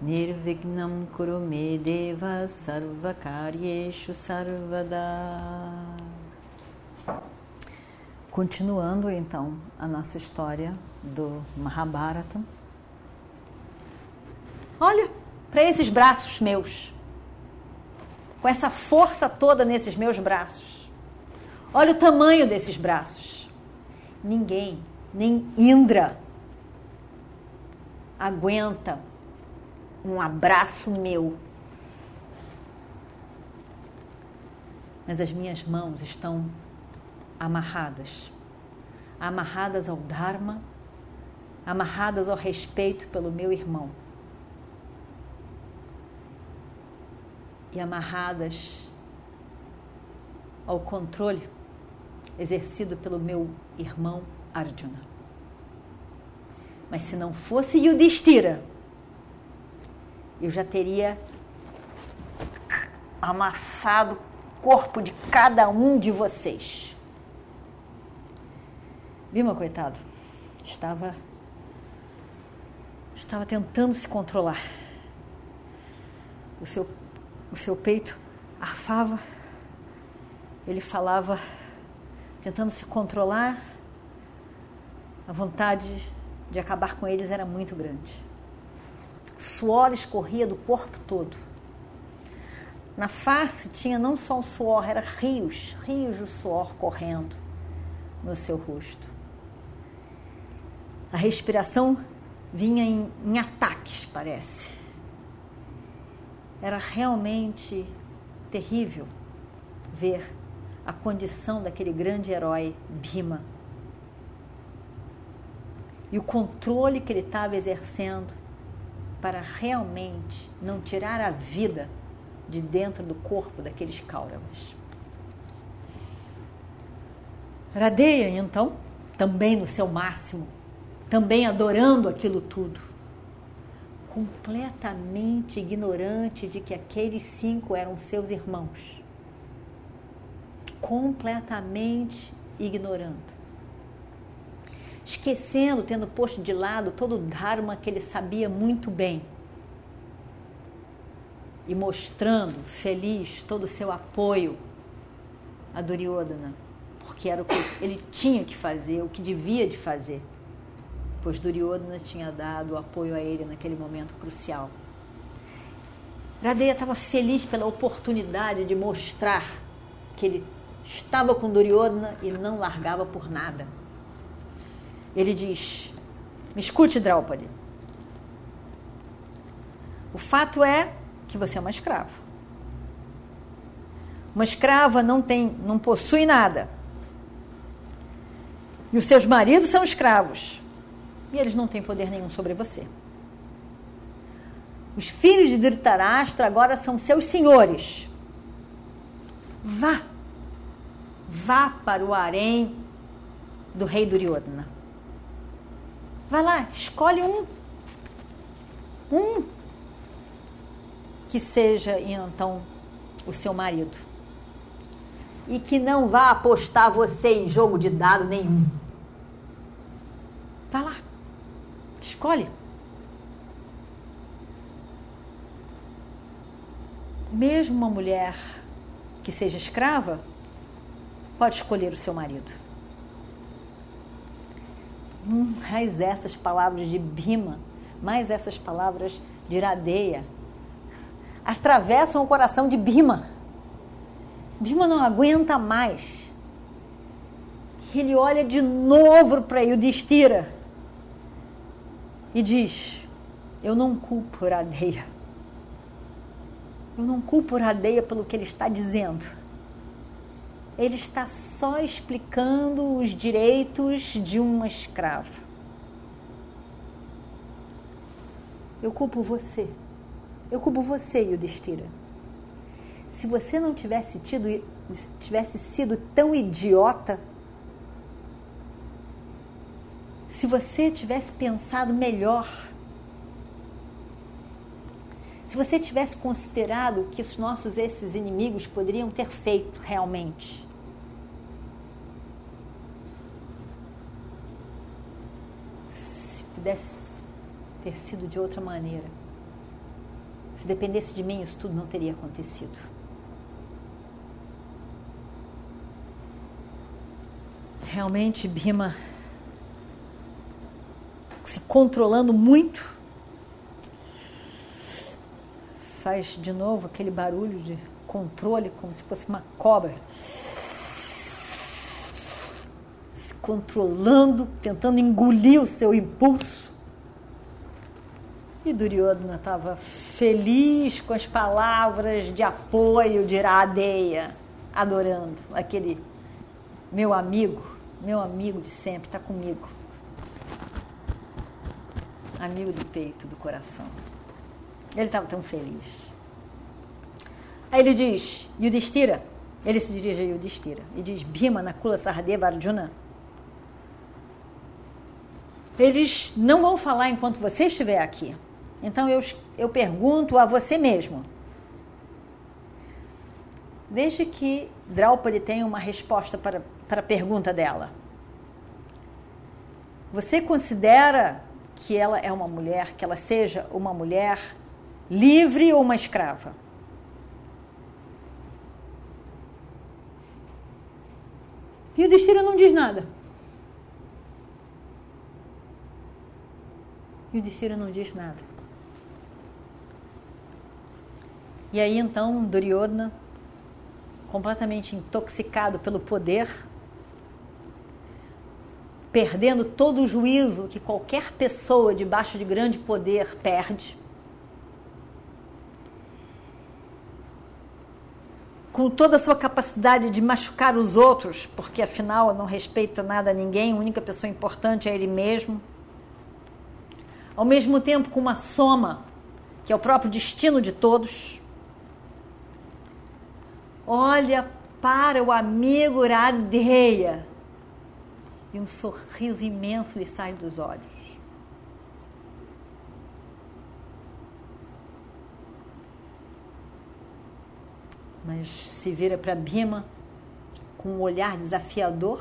Nirvignam Kurume Deva Sarvakaryeshu Sarvada Continuando então a nossa história do Mahabharata. Olha para esses braços meus, com essa força toda nesses meus braços. Olha o tamanho desses braços. Ninguém, nem Indra, aguenta um abraço meu. Mas as minhas mãos estão amarradas amarradas ao Dharma, amarradas ao respeito pelo meu irmão. E amarradas ao controle exercido pelo meu irmão Arjuna. Mas se não fosse Yudhishthira, eu já teria amassado o corpo de cada um de vocês. Bima, coitado, estava estava tentando se controlar. O seu o seu peito arfava. Ele falava tentando se controlar. A vontade de acabar com eles era muito grande. Suor escorria do corpo todo. Na face tinha não só o suor, era rios, rios de suor correndo no seu rosto. A respiração vinha em, em ataques, parece. Era realmente terrível ver a condição daquele grande herói Bhima e o controle que ele estava exercendo para realmente não tirar a vida de dentro do corpo daqueles Kauravas. Radeia, então, também no seu máximo, também adorando aquilo tudo, completamente ignorante de que aqueles cinco eram seus irmãos. Completamente ignorando. Esquecendo, tendo posto de lado todo o Dharma que ele sabia muito bem. E mostrando feliz todo o seu apoio a Duryodhana, porque era o que ele tinha que fazer, o que devia de fazer pois Duryodhana tinha dado apoio a ele naquele momento crucial. Radeya estava feliz pela oportunidade de mostrar que ele estava com Duryodhana e não largava por nada. Ele diz: Me escute, Draupadi. O fato é que você é uma escrava. Uma escrava não tem, não possui nada. E os seus maridos são escravos e eles não têm poder nenhum sobre você. Os filhos de Dhritarashtra agora são seus senhores. Vá, vá para o harém do rei Duryodhana. Vá lá, escolhe um. Um que seja então o seu marido. E que não vá apostar você em jogo de dado nenhum. Vá lá. Escolhe. Mesmo uma mulher que seja escrava pode escolher o seu marido. Hum, mais essas palavras de Bima, mais essas palavras de Iradeia, atravessam o coração de Bima. Bima não aguenta mais. Ele olha de novo para Yudhishthira e diz: Eu não culpo Radeia. Eu não culpo Radeia pelo que ele está dizendo. Ele está só explicando os direitos de uma escrava. Eu culpo você Eu culpo você, Yudhishthira. Se você não tivesse tido, tivesse sido tão idiota, se você tivesse pensado melhor, se você tivesse considerado o que os nossos esses inimigos poderiam ter feito realmente, se pudesse ter sido de outra maneira, se dependesse de mim, isso tudo não teria acontecido. Realmente, Bima se controlando muito, faz de novo aquele barulho de controle, como se fosse uma cobra. Controlando, tentando engolir o seu impulso. E Duryodhana estava feliz com as palavras de apoio de Iradeia, adorando aquele meu amigo, meu amigo de sempre, está comigo. Amigo do peito, do coração. Ele estava tão feliz. Aí ele diz, Yudhishthira, ele se dirige a Yudhishthira e diz, Bhima, Nakula, Sahadeva, Arjuna, eles não vão falar enquanto você estiver aqui. Então eu, eu pergunto a você mesmo. Desde que Draupadi tenha uma resposta para, para a pergunta dela. Você considera que ela é uma mulher, que ela seja uma mulher livre ou uma escrava? E o destino não diz nada. E o destino não diz nada. E aí então Duryodhana, completamente intoxicado pelo poder, perdendo todo o juízo que qualquer pessoa debaixo de grande poder perde, com toda a sua capacidade de machucar os outros, porque afinal não respeita nada a ninguém, a única pessoa importante é ele mesmo. Ao mesmo tempo, com uma soma, que é o próprio destino de todos olha para o amigo Radeia e um sorriso imenso lhe sai dos olhos. Mas se vira para Bima com um olhar desafiador,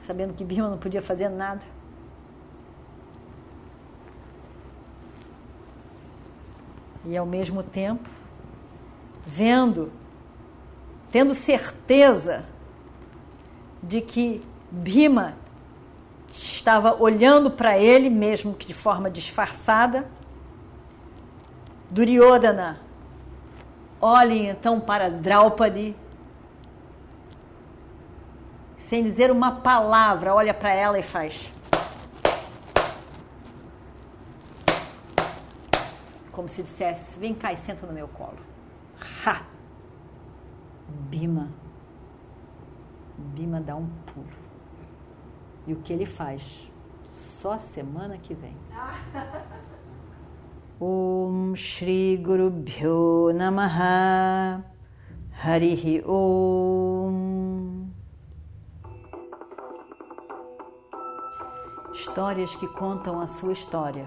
sabendo que Bima não podia fazer nada. E ao mesmo tempo, vendo tendo certeza de que Bima estava olhando para ele, mesmo que de forma disfarçada. Duryodhana olha então para Draupadi, sem dizer uma palavra, olha para ela e faz. Como se dissesse: Vem cá e senta no meu colo. Ha! Bima. Bima dá um pulo. E o que ele faz? Só semana que vem. Om Shri Guru Bhyo Namaha Harihi Om Histórias que contam a sua história,